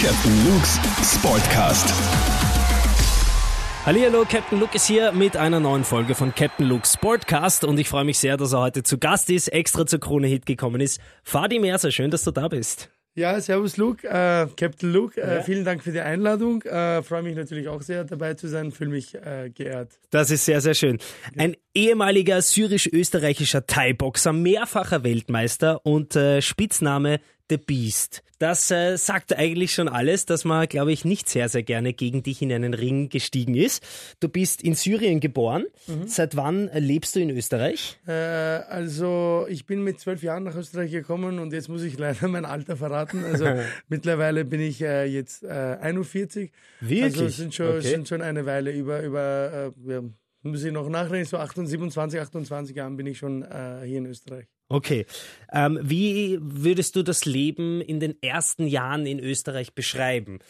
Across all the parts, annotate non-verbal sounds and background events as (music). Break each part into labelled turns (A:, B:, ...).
A: Captain Luke's Sportcast.
B: Hallo, Captain Luke ist hier mit einer neuen Folge von Captain Luke's Sportcast und ich freue mich sehr, dass er heute zu Gast ist, extra zur Krone Hit gekommen ist. Fadi Merser, schön, dass du da bist.
C: Ja, servus Luke, äh, Captain Luke, äh, ja. vielen Dank für die Einladung. Äh, freue mich natürlich auch sehr dabei zu sein, fühle mich äh, geehrt.
B: Das ist sehr, sehr schön. Ein ehemaliger syrisch-österreichischer Thai-Boxer, mehrfacher Weltmeister und äh, Spitzname The Beast. Das äh, sagt eigentlich schon alles, dass man, glaube ich, nicht sehr, sehr gerne gegen dich in einen Ring gestiegen ist. Du bist in Syrien geboren. Mhm. Seit wann lebst du in Österreich?
C: Äh, also ich bin mit zwölf Jahren nach Österreich gekommen und jetzt muss ich leider mein Alter verraten. Also (laughs) mittlerweile bin ich äh, jetzt 41.
B: Wirklich?
C: Also sind schon, okay. sind schon eine Weile über, über äh, ja, muss ich noch nachdenken, so 28, 27, 28 Jahren bin ich schon äh, hier in Österreich.
B: Okay. Ähm, wie würdest du das Leben in den ersten Jahren in Österreich beschreiben?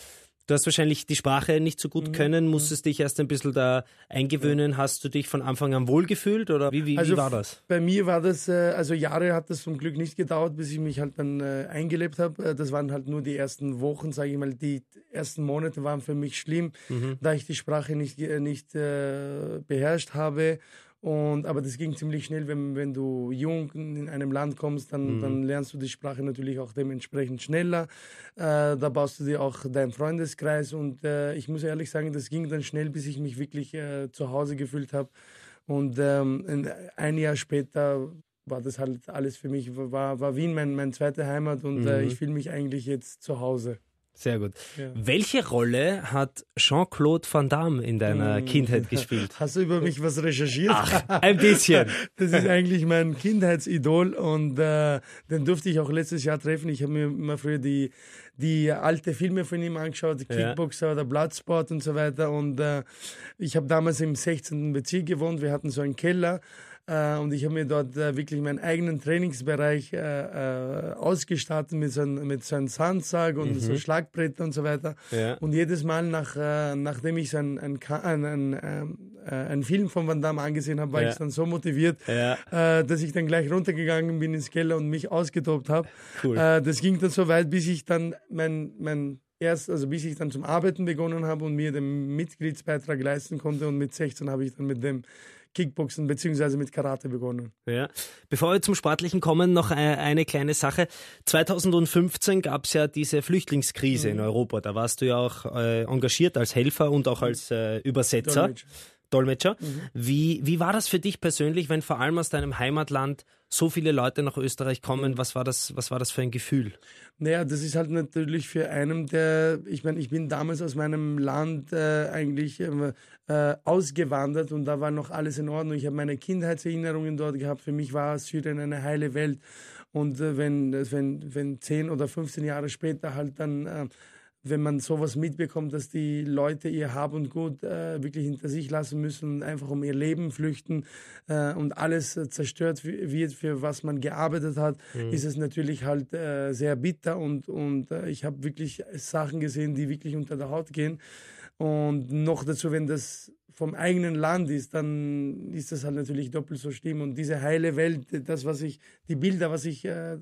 B: Du hast wahrscheinlich die Sprache nicht so gut mhm. können, mhm. musstest dich erst ein bisschen da eingewöhnen. Hast du dich von Anfang an wohlgefühlt oder wie, wie,
C: also
B: wie war das?
C: Bei mir war das, äh, also Jahre hat das zum Glück nicht gedauert, bis ich mich halt dann äh, eingelebt habe. Äh, das waren halt nur die ersten Wochen, sage ich mal. Die ersten Monate waren für mich schlimm, mhm. da ich die Sprache nicht, nicht beherrscht habe und, aber das ging ziemlich schnell, wenn, wenn du jung in einem Land kommst, dann, mhm. dann lernst du die Sprache natürlich auch dementsprechend schneller. Äh, da baust du dir auch deinen Freundeskreis und äh, ich muss ehrlich sagen, das ging dann schnell, bis ich mich wirklich äh, zu Hause gefühlt habe. Und ähm, ein Jahr später war das halt alles für mich, war, war Wien mein, meine zweite Heimat und äh, mhm. ich fühle mich eigentlich jetzt zu Hause.
B: Sehr gut. Ja. Welche Rolle hat Jean-Claude Van Damme in deiner hm. Kindheit gespielt?
C: Hast du über mich was recherchiert?
B: Ach, ein bisschen. (laughs)
C: Das ist eigentlich mein Kindheitsidol und äh, den durfte ich auch letztes Jahr treffen. Ich habe mir immer früher die, die alte Filme von ihm angeschaut, Kickboxer ja. oder Bloodsport und so weiter. Und äh, ich habe damals im 16. Bezirk gewohnt. Wir hatten so einen Keller und ich habe mir dort äh, wirklich meinen eigenen Trainingsbereich äh, äh ausgestattet mit so, einem, mit so einem Sandsack und mhm. so Schlagbretter und so weiter. Ja. Und jedes Mal, nach, äh, nachdem ich so ein, ein, ein, ein, ähm, äh, einen Film von Van Damme angesehen habe, war ja. ich dann so motiviert, ja. dass ich dann gleich runtergegangen bin ins Keller und mich ausgetobt habe. Cool. das ging dann so weit, bis ich dann mein, mein erst, also bis ich dann zum Arbeiten begonnen habe und mir den Mitgliedsbeitrag leisten konnte und mit 16 habe ich dann mit dem Kickboxen bzw. mit Karate begonnen.
B: Ja. Bevor wir zum Sportlichen kommen, noch eine kleine Sache. 2015 gab es ja diese Flüchtlingskrise mhm. in Europa. Da warst du ja auch äh, engagiert als Helfer und auch als äh, Übersetzer. Dolmetscher. Dolmetscher. Mhm. Wie, wie war das für dich persönlich, wenn vor allem aus deinem Heimatland so viele Leute nach Österreich kommen? Was war das, was war das für ein Gefühl?
C: Naja, das ist halt natürlich für einen, der, ich meine, ich bin damals aus meinem Land äh, eigentlich äh, äh, ausgewandert und da war noch alles in Ordnung. Ich habe meine Kindheitserinnerungen dort gehabt. Für mich war Syrien eine heile Welt. Und äh, wenn, wenn, wenn 10 oder 15 Jahre später halt dann äh, wenn man sowas mitbekommt, dass die Leute ihr Hab und Gut äh, wirklich hinter sich lassen müssen und einfach um ihr Leben flüchten äh, und alles äh, zerstört wird, für was man gearbeitet hat, mhm. ist es natürlich halt äh, sehr bitter und, und äh, ich habe wirklich Sachen gesehen, die wirklich unter der Haut gehen. Und noch dazu, wenn das vom eigenen Land ist, dann ist das halt natürlich doppelt so schlimm. Und diese heile Welt, das, was ich, die Bilder, was ich äh,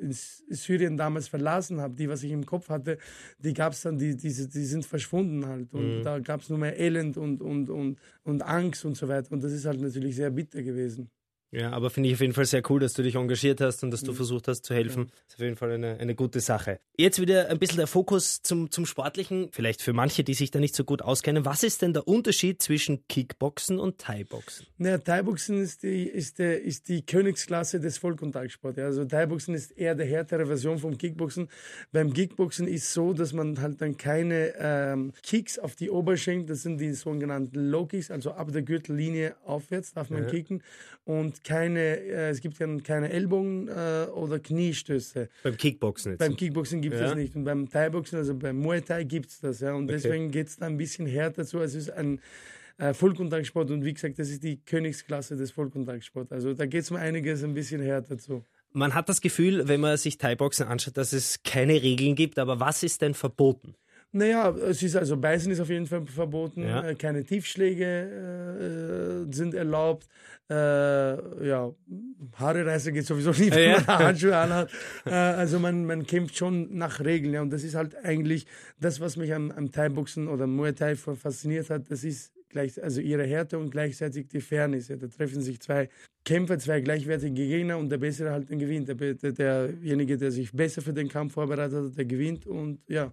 C: in Syrien damals verlassen habe, die, was ich im Kopf hatte, die gab es dann, die, die, die sind verschwunden halt. Und mhm. da gab es nur mehr Elend und, und, und, und Angst und so weiter. Und das ist halt natürlich sehr bitter gewesen.
B: Ja, aber finde ich auf jeden Fall sehr cool, dass du dich engagiert hast und dass du mhm. versucht hast zu helfen. Ja. ist auf jeden Fall eine, eine gute Sache. Jetzt wieder ein bisschen der Fokus zum, zum Sportlichen. Vielleicht für manche, die sich da nicht so gut auskennen. Was ist denn der Unterschied zwischen Kickboxen und Thai-Boxen?
C: Naja, Thai-Boxen ist die, ist, der, ist die Königsklasse des Vollkontaktsports. Also Thai-Boxen ist eher der härtere Version vom Kickboxen. Beim Kickboxen ist so, dass man halt dann keine ähm, Kicks auf die Oberschenkel, das sind die sogenannten Low-Kicks, also ab der Gürtellinie aufwärts darf man ja. kicken. Und keine, äh, es gibt keine Ellbogen äh, oder Kniestöße.
B: Beim Kickboxen jetzt?
C: Beim Kickboxen gibt es ja. das nicht. Und beim Thai-Boxen, also beim Muay Thai gibt es das. Ja. Und okay. deswegen geht es da ein bisschen härter zu. Es ist ein äh, Vollkontaktsport und wie gesagt, das ist die Königsklasse des Vollkontaktsports. Also da geht es um einiges ein bisschen härter zu.
B: Man hat das Gefühl, wenn man sich Thai-Boxen anschaut, dass es keine Regeln gibt, aber was ist denn verboten?
C: Naja, es ist also Beißen ist auf jeden Fall verboten,
B: Ja.
C: äh, keine Tiefschläge äh, sind erlaubt. Äh, ja, Haare reißen geht sowieso (laughs) nicht, wenn
B: Ja.
C: man Handschuhe anhat. Äh, also man, man kämpft schon nach Regeln, ja. Und das ist halt eigentlich das, was mich am, am Thai-Boxen oder Muay Thai fasziniert hat. Das ist gleich, also ihre Härte und gleichzeitig die Fairness. Ja. Da treffen sich zwei Kämpfer, zwei gleichwertige Gegner und der Bessere halt den gewinnt. Der, der, derjenige, der sich besser für den Kampf vorbereitet hat, der gewinnt. Und ja,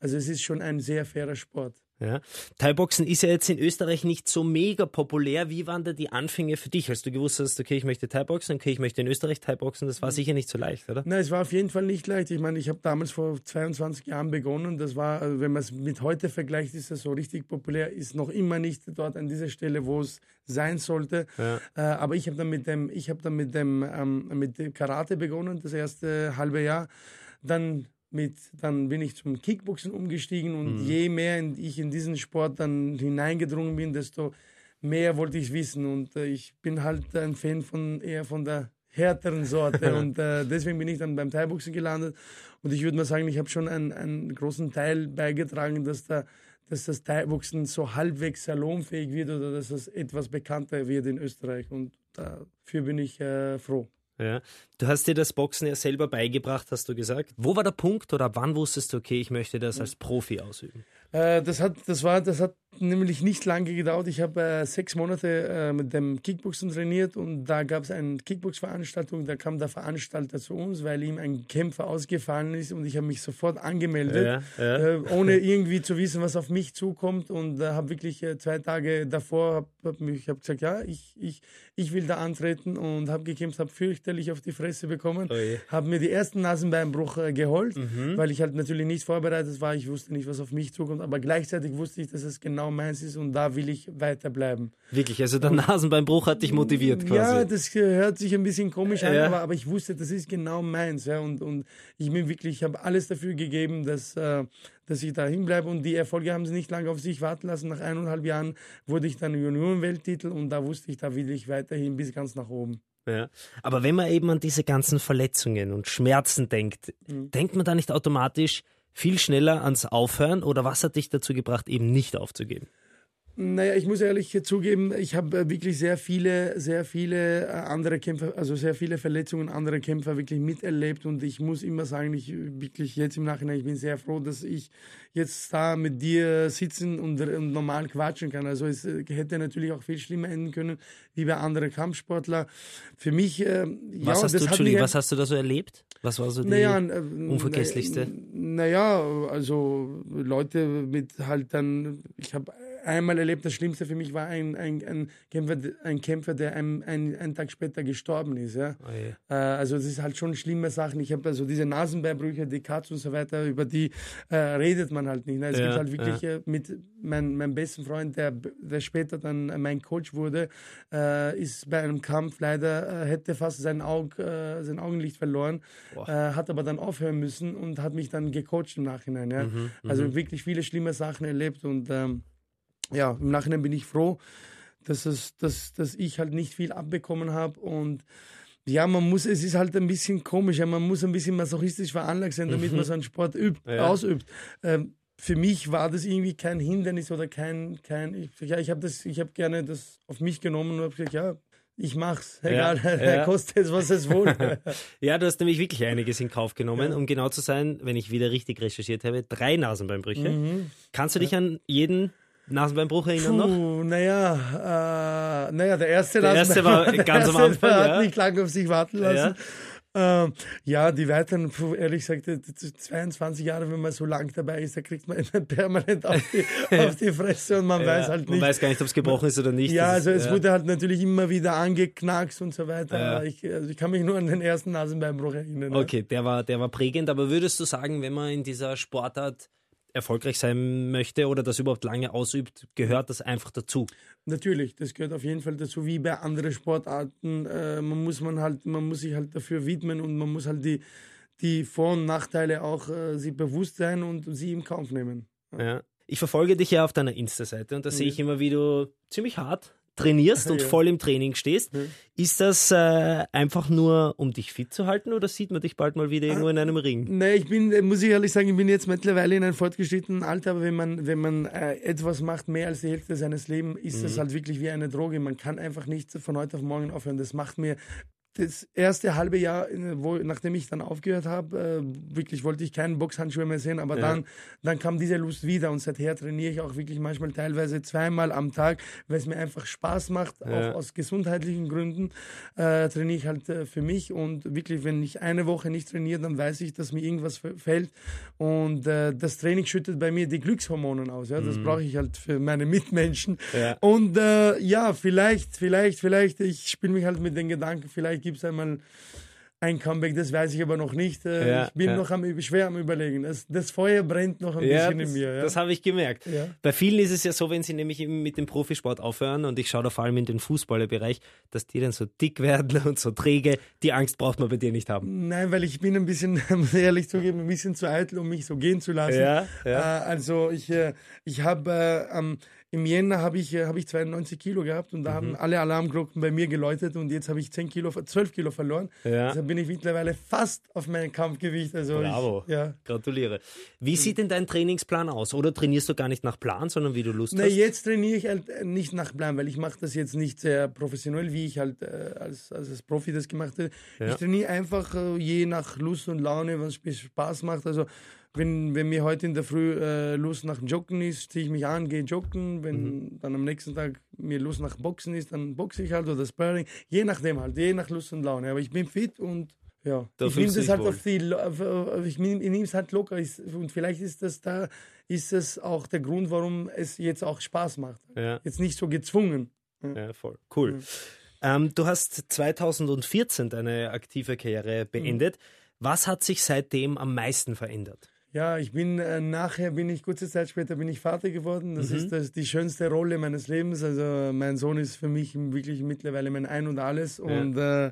C: also es ist schon ein sehr fairer Sport.
B: Ja. Thai-Boxen ist ja jetzt in Österreich nicht so mega populär. Wie waren da die Anfänge für dich, als du gewusst hast, okay, ich möchte Thai-Boxen, okay, ich möchte in Österreich Thai-Boxen? Das war sicher nicht so leicht, oder?
C: Nein, es war auf jeden Fall nicht leicht. Ich meine, ich habe damals vor 22 Jahren begonnen. Das war, also wenn man es mit heute vergleicht, ist das so richtig populär. Ist noch immer nicht dort an dieser Stelle, wo es sein sollte.
B: Ja.
C: Äh, aber ich habe dann mit dem, ich habe dann mit dem, ähm, mit dem Karate begonnen, das erste halbe Jahr. Dann mit, dann bin ich zum Kickboxen umgestiegen und je mehr in, ich in diesen Sport dann hineingedrungen bin, desto mehr wollte ich wissen. Und äh, ich bin halt ein Fan von eher von der härteren Sorte. (laughs) Und äh, deswegen bin ich dann beim Thai-Boxen gelandet. Und ich würde mal sagen, ich habe schon einen, einen großen Teil beigetragen, dass da dass das Thai-Boxen so halbwegs salonfähig wird oder dass es etwas bekannter wird in Österreich. Und dafür bin ich äh, froh.
B: Ja. Du hast dir das Boxen ja selber beigebracht, hast du gesagt. Wo war der Punkt oder wann wusstest du, okay, ich möchte das als Profi ausüben?
C: Äh, das, hat, das, war, das hat nämlich nicht lange gedauert. Ich habe äh, sechs Monate äh, mit dem Kickboxen trainiert und da gab es eine Kickbox-Veranstaltung. Da kam der Veranstalter zu uns, weil ihm ein Kämpfer ausgefallen ist und ich habe mich sofort angemeldet,
B: Ja, ja.
C: Äh, ohne irgendwie zu wissen, was auf mich zukommt und äh, habe wirklich äh, zwei Tage davor, hab, hab mich, ich habe gesagt, ja, ich, ich, ich will da antreten und habe gekämpft, habe fürchterlich auf die Fresse bekommen,
B: Oje.
C: habe mir die ersten Nasenbeinbruch äh, geholt,
B: Mhm.
C: weil ich halt natürlich nicht vorbereitet war. Ich wusste nicht, was auf mich zukommt, aber gleichzeitig wusste ich, dass es genau meins ist und da will ich weiterbleiben.
B: Wirklich, also der Nasenbeinbruch hat dich motiviert quasi.
C: Ja, das hört sich ein bisschen komisch an,
B: Ja.
C: aber, aber ich wusste, das ist genau meins. Ja, und, und ich bin wirklich, ich habe alles dafür gegeben, dass, äh, dass ich da hinbleibe. Und die Erfolge haben sie nicht lange auf sich warten lassen. Nach eineinhalb Jahren wurde ich dann Juniorenwelttitel und da wusste ich, da will ich weiterhin bis ganz nach oben.
B: Ja. Aber wenn man eben an diese ganzen Verletzungen und Schmerzen denkt,
C: Mhm.
B: denkt man da nicht automatisch viel schneller ans Aufhören oder was hat dich dazu gebracht, eben nicht aufzugeben?
C: Naja, ich muss ehrlich zugeben, ich habe äh, wirklich sehr viele, sehr viele äh, andere Kämpfer, also sehr viele Verletzungen anderer Kämpfer wirklich miterlebt und ich muss immer sagen, ich wirklich jetzt im Nachhinein, ich bin sehr froh, dass ich jetzt da mit dir sitzen und, und normal quatschen kann. Also es äh, hätte natürlich auch viel schlimmer enden können, wie bei anderen Kampfsportler. Für mich, äh,
B: Was
C: ja,
B: hast du,
C: hat
B: was hast du da so erlebt? Was war so die
C: naja,
B: unvergesslichste?
C: Naja, also Leute mit halt dann, ich habe einmal erlebt, das Schlimmste für mich war ein, ein, ein, Kämpfer, ein Kämpfer, der ein, ein, einen Tag später gestorben ist. Ja?
B: Oh je.
C: Äh, also das ist halt schon schlimme Sachen. Ich habe also diese Nasenbeinbrüche, die Cuts und so weiter, über die äh, redet man halt nicht. Ne? Es
B: Ja,
C: gibt halt wirklich äh, mit mein, meinem besten Freund, der, der später dann mein Coach wurde, äh, ist bei einem Kampf leider, äh, hätte fast sein, Aug, äh, sein Augenlicht verloren, hat aber dann aufhören müssen und hat mich dann gecoacht im Nachhinein. Ja?
B: Mhm,
C: also wirklich viele schlimme Sachen erlebt und ähm, ja, im Nachhinein bin ich froh, dass, es, dass, dass ich halt nicht viel abbekommen habe und ja, man muss, es ist halt ein bisschen komisch, ja, man muss ein bisschen masochistisch veranlagt sein, damit man so einen Sport übt,
B: Ja.
C: ausübt. Ähm, für mich war das irgendwie kein Hindernis oder kein, kein ich, ja, ich habe das, ich habe gerne das auf mich genommen und habe gesagt, ja, ich mach's, egal, (laughs)
B: ja.
C: kostet es, was es wohl. (laughs)
B: Ja, du hast nämlich wirklich einiges in Kauf genommen. Um genau zu sein, wenn ich wieder richtig recherchiert habe, drei Nasenbeinbrüche.
C: Mhm.
B: Kannst du dich an jeden Nasenbeinbruch erinnern noch?
C: Naja, äh, naja, der erste,
B: Der erste war
C: der
B: ganz am (laughs) Anfang,
C: hat
B: ja.
C: nicht lange auf sich warten lassen. Ja, ähm, ja die weiteren, ehrlich gesagt, die- die 22 Jahre, wenn man so lang dabei ist, da kriegt man (laughs) permanent auf die, (laughs) auf die Fresse und man weiß
B: Ja,
C: halt
B: man
C: nicht.
B: weiß gar nicht, ob es gebrochen ist oder nicht.
C: ja, also
B: ist-
C: es wurde halt natürlich immer wieder angeknackst und so weiter. Ich, also ich kann mich nur an den ersten Nasenbeinbruch erinnern.
B: Okay, der war, der war prägend, aber würdest du sagen, wenn man in dieser Sportart erfolgreich sein möchte oder das überhaupt lange ausübt, gehört das einfach dazu?
C: Natürlich, das gehört auf jeden Fall dazu, wie bei anderen Sportarten. Äh, man muss man halt, man muss sich halt dafür widmen und man muss halt die, die Vor- und Nachteile auch äh, sich bewusst sein und sie im Kauf nehmen.
B: Ja. Ich verfolge dich ja auf deiner Insta-Seite und da sehe ich immer, wie du ziemlich hart trainierst und (laughs) voll im Training stehst. Ist das äh, einfach nur, um dich fit zu halten oder sieht man dich bald mal wieder irgendwo in einem Ring?
C: Nee, ich bin, muss ich ehrlich sagen, ich bin jetzt mittlerweile in einem fortgeschrittenen Alter, aber wenn man, wenn man äh, etwas macht, mehr als die Hälfte seines Lebens, ist das halt wirklich wie eine Droge. Man kann einfach nicht von heute auf morgen aufhören. Das macht mir das erste halbe Jahr, wo, nachdem ich dann aufgehört habe, äh, wirklich wollte ich keinen Boxhandschuhe mehr sehen, aber ja. dann, dann kam diese Lust wieder und seither trainiere ich auch wirklich manchmal teilweise zweimal am Tag, weil es mir einfach Spaß macht, ja. auch aus gesundheitlichen Gründen äh, trainiere ich halt äh, für mich und wirklich, wenn ich eine Woche nicht trainiere, dann weiß ich, dass mir irgendwas fällt und äh, das Training schüttet bei mir die Glückshormone aus, ja, das mhm. brauche ich halt für meine Mitmenschen ja. und äh, ja, vielleicht, vielleicht, vielleicht, ich spiele mich halt mit den Gedanken, vielleicht gibt es einmal ein Comeback, das weiß ich aber noch nicht. Äh, ja, ich bin ja. noch am, schwer am Überlegen. Das, das Feuer brennt noch ein ja, bisschen
B: das,
C: in mir.
B: Das habe ich gemerkt. Bei vielen ist es ja so, wenn sie nämlich mit dem Profisport aufhören, und ich schaue da vor allem in den Fußballerbereich, dass die dann so dick werden (laughs) und so träge. Die Angst braucht man bei dir nicht haben.
C: Nein, weil ich bin ein bisschen, (laughs) muss ehrlich zugeben, ein bisschen zu eitel, um mich so gehen zu lassen. Ja, ja. Äh, also ich, äh, ich habe ähm, im Jänner habe ich, äh, hab ich 92 Kilo gehabt und da mhm. haben alle Alarmglocken bei mir geläutet und jetzt habe ich 10 Kilo, 12 Kilo verloren. Ja. Deshalb bin ich mittlerweile fast auf meinem Kampfgewicht. Also
B: Bravo.
C: Ich, ja.
B: Gratuliere. Wie sieht denn dein Trainingsplan aus? Oder trainierst du gar nicht nach Plan, sondern wie du Lust
C: Na,
B: hast?
C: Jetzt trainiere ich halt äh, nicht nach Plan, weil ich mache das jetzt nicht sehr professionell, wie ich halt äh, als, als Profi das gemacht habe. Ja. Ich trainiere einfach äh, je nach Lust und Laune, was mir Spaß macht. Also wenn, wenn mir heute in der Früh äh, Lust nach Joggen ist, ziehe ich mich an, gehe joggen. Wenn mhm. dann am nächsten Tag mir Lust nach Boxen ist, dann boxe ich halt oder Sparring. Je nachdem halt, je nach Lust und Laune. Aber ich bin fit und ja, da ich nehme das halt auf die, auf, ich nehme es halt locker. Und vielleicht ist das da, ist das auch der Grund, warum es jetzt auch Spaß macht. Ja. Jetzt nicht so gezwungen.
B: Ja, ja voll. Cool. Mhm. Ähm, du hast 2014 deine aktive Karriere beendet. Mhm. Was hat sich seitdem am meisten verändert?
C: Ja, ich bin äh, nachher bin ich kurze Zeit später bin ich Vater geworden. Das mhm. ist das, die schönste Rolle meines Lebens. Also mein Sohn ist für mich wirklich mittlerweile mein Ein und alles. Ja. Und äh,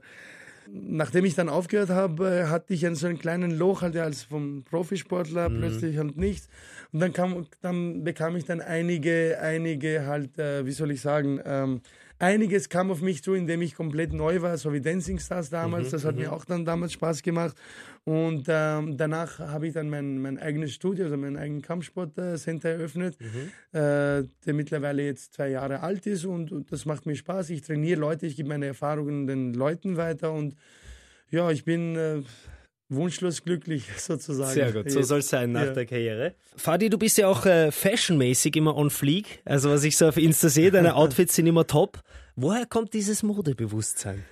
C: nachdem ich dann aufgehört habe, hatte ich einen, so einen kleinen Loch halt als vom Profisportler mhm. plötzlich halt nichts. Und dann kam, dann bekam ich dann einige, einige halt, äh, wie soll ich sagen, ähm, einiges kam auf mich zu, indem ich komplett neu war, so wie Dancing Stars damals. Mhm, das hat mhm. mir auch dann damals Spaß gemacht. Und ähm, danach habe ich dann mein, mein eigenes Studio, also mein eigenes Kampfsportcenter eröffnet, mhm. äh, der mittlerweile jetzt zwei Jahre alt ist und, und, das macht mir Spaß. Ich trainiere Leute, ich gebe meine Erfahrungen den Leuten weiter und ja, ich bin äh, wunschlos glücklich (laughs) sozusagen.
B: Sehr gut, so soll es sein nach ja. der Karriere. Fadi, du bist ja auch äh, fashionmäßig immer on fleek. Also was ich so auf Insta sehe, deine (laughs) Outfits sind immer top. Woher kommt dieses Modebewusstsein?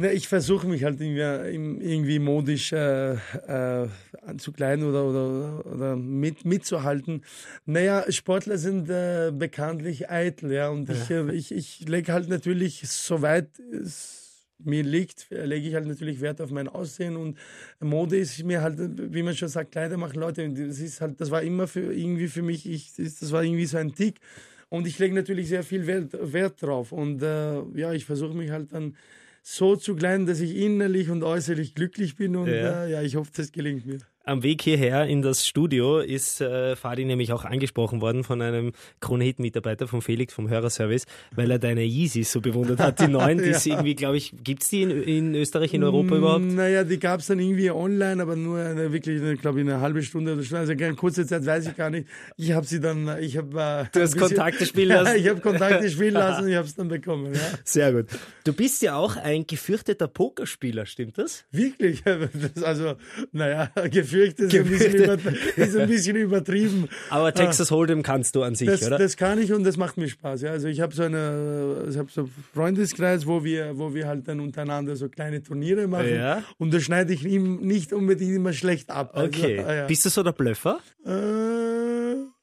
C: Ne, ich versuche mich halt irgendwie, irgendwie modisch äh, äh, anzukleiden oder, oder, oder mit, mitzuhalten. Naja, Sportler sind äh, bekanntlich eitel, ja, und ich, äh, ich, ich lege halt natürlich, soweit es mir liegt, lege ich halt natürlich Wert auf mein Aussehen und Mode ist mir halt, wie man schon sagt, Kleider machen Leute. Das ist halt, das war immer für irgendwie für mich, ich, das war irgendwie so ein Tick. Und ich lege natürlich sehr viel Wert, Wert drauf. Und äh, ja, ich versuche mich halt dann so zu klein, dass ich innerlich und äußerlich glücklich bin und ja, äh, ja ich hoffe, das gelingt mir
B: am Weg hierher in das Studio ist äh, Fadi nämlich auch angesprochen worden von einem Kronehit-Mitarbeiter von Felix vom Hörerservice, weil er deine Yeezys so bewundert hat, die (laughs) neuen. Die ja. irgendwie, glaube ich, gibt es die in, in, Österreich, in Europa überhaupt?
C: Naja, die gab es dann irgendwie online, aber nur eine, wirklich, glaube ich, eine halbe Stunde oder Stunde. Also eine kurze Zeit weiß ich gar nicht. Ich habe sie dann, ich habe...
B: Äh, du hast bisschen, Kontakte spielen (laughs) lassen?
C: Ja, ich habe Kontakte spielen (laughs) lassen und ich habe es dann bekommen. Ja.
B: Sehr gut. Du bist ja auch ein gefürchteter Pokerspieler, stimmt das?
C: Wirklich? Das, also, naja, gefürchtet gefürchtet ist, ein bisschen, ist ein bisschen übertrieben.
B: Aber Texas Hold'em kannst du an sich,
C: das,
B: oder?
C: Das kann ich und das macht mir Spaß. Ja. Also ich habe so eine, ich habe so einen Freundeskreis, wo wir, wo wir halt dann untereinander so kleine Turniere machen. Ja. Und da schneide ich ihm nicht unbedingt immer schlecht ab.
B: Also, okay. Also, ja. Bist du so der Blöffer?
C: Äh,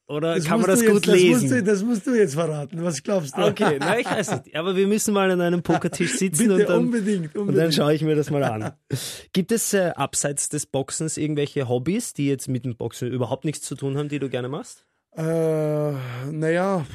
B: oder das kann man das gut
C: jetzt,
B: lesen?
C: Das musst, du, das musst, du, jetzt verraten. Was glaubst du?
B: Okay, na, ich weiß nicht. Aber wir müssen mal an einem Pokertisch (laughs) sitzen
C: Bitte,
B: und, dann,
C: unbedingt, unbedingt.
B: und dann schaue ich mir das mal an. Gibt es äh, abseits des Boxens irgendwelche Hobbys, die jetzt mit dem Boxen überhaupt nichts zu tun haben, die du gerne machst?
C: Äh, naja,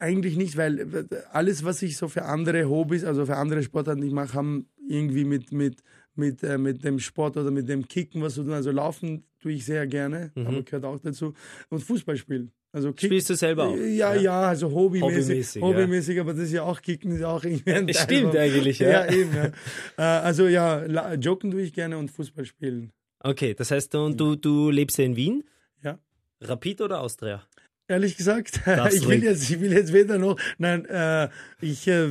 C: eigentlich nicht, weil alles, was ich so für andere Hobbys, also für andere Sportarten ich mache, haben irgendwie mit, mit, mit, äh, mit dem Sport oder mit dem Kicken, was du tun. Also laufen tue ich sehr gerne,
B: Mhm.
C: aber gehört auch dazu. Und Fußball spielen. Also Kick,
B: Spielst du selber auch?
C: Ja, ja, also hobbymäßig.
B: Hobbymäßig,
C: Hobbymäßig,
B: ja.
C: aber das ist ja auch Kicken, ist ja auch irgendwie ein Teil
B: stimmt eigentlich, ja. (laughs)
C: Ja, eben, ja. Äh, Also ja, joggen tue ich gerne und Fußball spielen.
B: Okay, das heißt, und du, du lebst ja in Wien?
C: Ja.
B: Rapid oder Austria?
C: Ehrlich gesagt, (laughs) ich will, jetzt, ich will jetzt weder noch, nein, äh, ich, äh,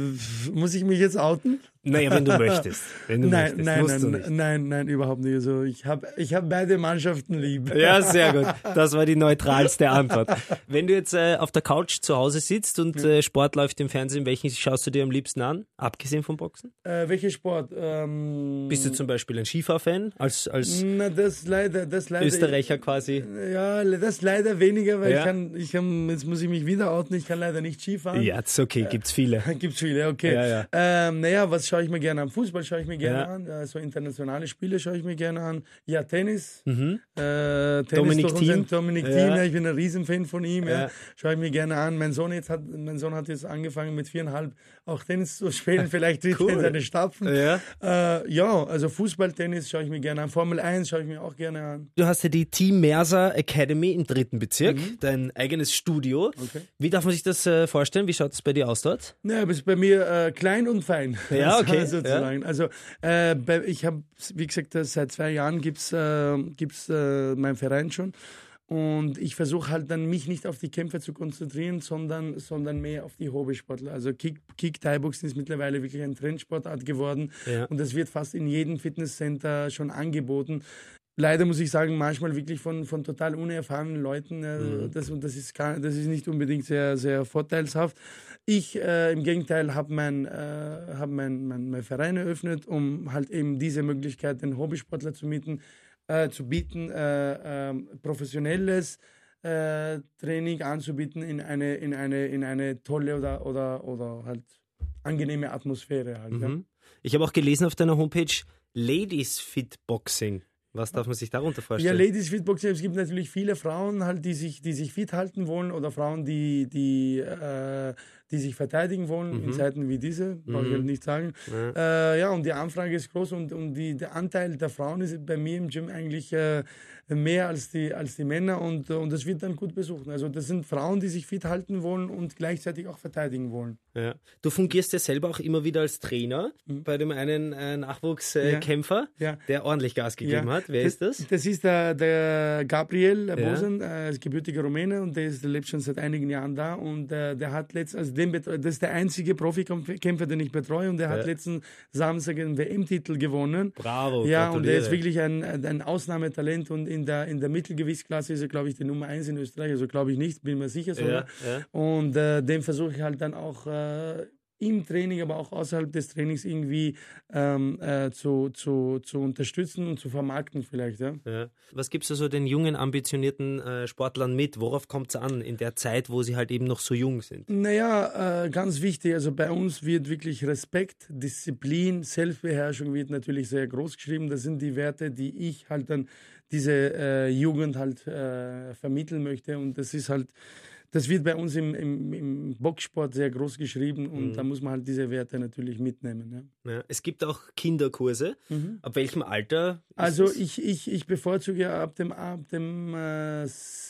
C: muss ich mich jetzt outen?
B: Naja, wenn du möchtest. (laughs) Wenn du
C: Nein,
B: möchtest.
C: nein,
B: musst
C: nein, nein, nein, überhaupt nicht. Also ich habe ich hab beide Mannschaften lieb.
B: Ja, (laughs) sehr gut. Das war die neutralste Antwort. Wenn du jetzt äh, auf der Couch zu Hause sitzt und äh, Sport läuft im Fernsehen, welchen schaust du dir am liebsten an? Abgesehen vom Boxen?
C: Äh, welcher Sport? Ähm,
B: Bist du zum Beispiel ein Skifahrfan? Als, als
C: na, das leider, das leider.
B: Österreicher quasi?
C: Ja, das leider weniger, weil
B: Ja.
C: ich kann, ich kann, jetzt muss ich mich wieder outen, ich kann leider nicht Skifahren.
B: Ja, ist okay, gibt's viele. (laughs)
C: Gibt's viele, okay.
B: Ja, ja.
C: Ähm, naja, was schaue ich mir gerne an? Fußball schaue ich mir gerne
B: Ja.
C: an. Äh, so internationale Spiele schaue ich mir gerne an. Ja, Tennis.
B: Mhm.
C: Äh, Tennis
B: Dominik Thiem.
C: Dominik
B: Ja.
C: Thiem, ja, ich bin ein Riesenfan von ihm. Ja. Schaue ich mir gerne an. Mein Sohn, jetzt hat, mein Sohn hat jetzt angefangen mit viereinhalb auch Tennis zu spielen. (laughs) Vielleicht tritt er in
B: Cool.
C: seine Stapfen.
B: Ja.
C: Äh, ja, also Fußball, Tennis schaue ich mir gerne an. Formel 1 schaue ich mir auch gerne an.
B: Du hast ja die Team Merser Academy im dritten Bezirk, dein eigenes Studio.
C: Mhm. Okay.
B: Wie darf man sich das äh, vorstellen? Wie schaut es bei dir aus dort?
C: Ja, aber es ist bei mir äh, klein und fein.
B: Ja, (laughs) okay,
C: sozusagen. Also äh, ich habe, wie gesagt, äh, seit zwei Jahren gibt's äh, gibt's äh, meinen Verein schon. Und ich versuche halt dann mich nicht auf die Kämpfer zu konzentrieren, sondern, sondern mehr auf die Hobbysportler. Also Kick, Kick Thai Boxen ist mittlerweile wirklich ein Trendsportart geworden.
B: Ja.
C: Und das wird fast in jedem Fitnesscenter schon angeboten. Leider muss ich sagen, manchmal wirklich von, von total unerfahrenen Leuten. Äh,
B: Mhm.
C: das, und das ist, gar, das ist nicht unbedingt sehr, sehr vorteilshaft. Ich äh, im Gegenteil habe mein, äh, hab mein, mein, mein Verein eröffnet, um halt eben diese Möglichkeit den Hobbysportler zu mieten, äh, zu bieten, äh, ähm, professionelles äh, Training anzubieten in eine, in eine, in eine tolle oder, oder, oder halt angenehme Atmosphäre. Halt, ja.
B: Mhm. Ich habe auch gelesen auf deiner Homepage Ladies Fit Boxing. Was darf man sich darunter
C: Ja,
B: vorstellen?
C: Ladies Fit Boxing, es gibt natürlich viele Frauen halt, die sich, die sich fit halten wollen oder Frauen, die, die, äh, die sich verteidigen wollen in Zeiten wie diese, brauche ich nicht sagen. Ja. Äh, ja, und die Anfrage ist groß und, und die, der Anteil der Frauen ist bei mir im Gym eigentlich äh, mehr als die, als die Männer und, und das wird dann gut besucht. Also das sind Frauen, die sich fit halten wollen und gleichzeitig auch verteidigen wollen.
B: Ja. Du fungierst ja selber auch immer wieder als Trainer bei dem einen äh, Nachwuchskämpfer, äh,
C: Ja.
B: Der ordentlich Gas gegeben hat. Wer ist das?
C: Das ist der, der Gabriel. Bosen, äh, ist gebürtiger Rumäne und der, ist, lebt schon seit einigen Jahren da und äh, der hat letzt, also den das ist der einzige Profikämpfer, den ich betreue und der
B: Ja.
C: hat letzten Samstag einen WM-Titel gewonnen.
B: Bravo,
C: Ja, und der ist wirklich ein, ein Ausnahmetalent und in der, in der Mittelgewichtsklasse ist er, glaube ich, die Nummer eins in Österreich. Also glaube ich nicht, bin mir sicher sogar.
B: Ja, ja.
C: Und äh, den versuche ich halt dann auch äh, im Training, aber auch außerhalb des Trainings irgendwie ähm, äh, zu, zu, zu unterstützen und zu vermarkten vielleicht. Ja.
B: Ja. Was gibst du so den jungen, ambitionierten äh, Sportlern mit? Worauf kommt es an in der Zeit, wo sie halt eben noch so jung sind?
C: Naja, äh, ganz wichtig, also bei uns wird wirklich Respekt, Disziplin, Selbstbeherrschung wird natürlich sehr groß geschrieben. Das sind die Werte, die ich halt dann diese äh, Jugend halt äh, vermitteln möchte und das ist halt, das wird bei uns im, im, im Boxsport sehr groß geschrieben und da muss man halt diese Werte natürlich mitnehmen. Ja.
B: Ja. Es gibt auch Kinderkurse. Ab welchem Alter?
C: Also ich, ich, ich bevorzuge ab dem, ab dem, äh, äh,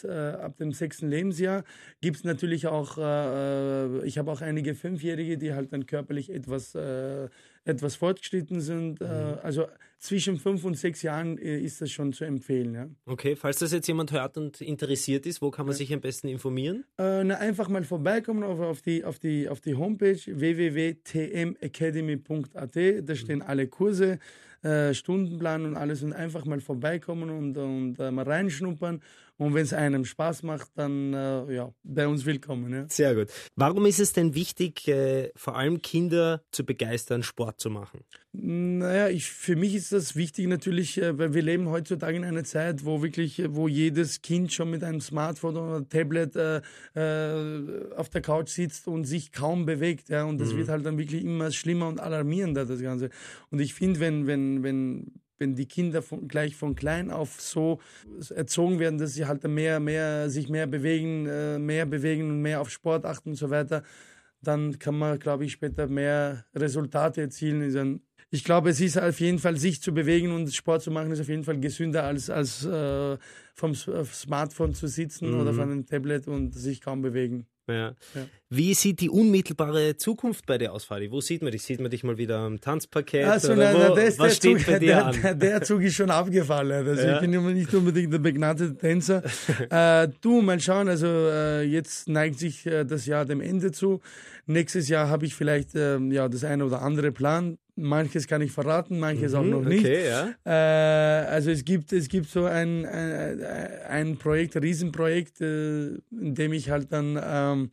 C: ab dem sechsten Lebensjahr gibt es natürlich auch, äh, ich habe auch einige Fünfjährige, die halt dann körperlich etwas, äh, etwas fortgeschritten sind. Äh, also zwischen fünf und sechs Jahren äh, ist das schon zu empfehlen. Ja.
B: Okay, falls das jetzt jemand hört und interessiert ist, wo kann man sich am besten informieren?
C: Äh, na, einfach mal vorbeikommen auf, auf, die, auf, die, auf die Homepage www.tmacademy.at. Da stehen alle Kurse, äh, Stundenplan und alles und einfach mal vorbeikommen und, und äh, mal reinschnuppern. Und wenn es einem Spaß macht, dann äh, ja, bei uns willkommen. Ja.
B: Sehr gut. Warum ist es denn wichtig, äh, vor allem Kinder zu begeistern, Sport zu machen?
C: Naja, ich, für mich ist das wichtig natürlich, äh, weil wir leben heutzutage in einer Zeit, wo wirklich, äh, wo jedes Kind schon mit einem Smartphone oder Tablet äh, äh, auf der Couch sitzt und sich kaum bewegt. Ja? Und das wird halt dann wirklich immer schlimmer und alarmierender, das Ganze. Und ich finde, wenn, wenn, wenn, wenn die Kinder von, gleich von klein auf so erzogen werden, dass sie halt mehr, mehr, sich mehr bewegen, äh, mehr bewegen und mehr auf Sport achten und so weiter, dann kann man, glaube ich, später mehr Resultate erzielen. Ich glaube, es ist auf jeden Fall, sich zu bewegen und Sport zu machen, ist auf jeden Fall gesünder als, als äh, vom Smartphone zu sitzen mhm. oder von einem Tablet und sich kaum bewegen.
B: Ja. ja. Wie sieht die unmittelbare Zukunft bei dir aus, Fadi? Wo sieht man dich? Sieht man dich mal wieder am Tanzpaket?
C: Also, nein, wo, nein, was steht Zug, bei dir der, an? Der, der, Zug ist schon abgefallen. Also ja. ich bin immer nicht unbedingt der begnadete Tänzer. (laughs) äh, du, mal schauen. Also äh, jetzt neigt sich äh, das Jahr dem Ende zu. Nächstes Jahr habe ich vielleicht ähm, ja das eine oder andere Plan. Manches kann ich verraten, manches mhm, auch noch nicht.
B: Okay, ja.
C: Äh, also es gibt, es gibt so ein, ein, ein Projekt, ein Riesenprojekt, äh, in dem ich halt dann ähm,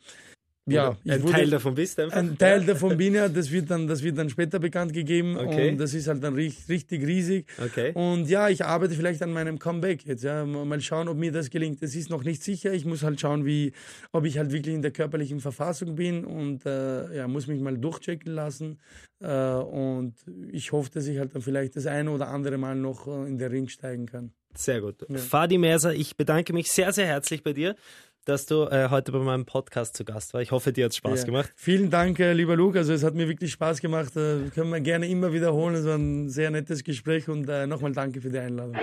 C: ja,
B: ein Teil davon bist einfach.
C: Ein Teil davon bin ja, das wird dann, das wird dann später bekannt gegeben okay. und das ist halt dann richtig, richtig riesig.
B: Okay.
C: Und ja, ich arbeite vielleicht an meinem Comeback jetzt, ja, mal schauen, ob mir das gelingt. Das ist noch nicht sicher. Ich muss halt schauen, wie, ob ich halt wirklich in der körperlichen Verfassung bin und äh, ja, muss mich mal durchchecken lassen. Äh, und ich hoffe, dass ich halt dann vielleicht das eine oder andere Mal noch äh, in den Ring steigen kann.
B: Sehr gut. Ja. Fadi Merser, ich bedanke mich sehr, sehr herzlich bei dir dass du äh, heute bei meinem Podcast zu Gast warst. Ich hoffe, dir hat es Spaß ja. gemacht.
C: Vielen Dank, äh, lieber Luke. Also es hat mir wirklich Spaß gemacht. Äh, können wir gerne immer wiederholen. Es war ein sehr nettes Gespräch und äh, nochmal danke für die Einladung.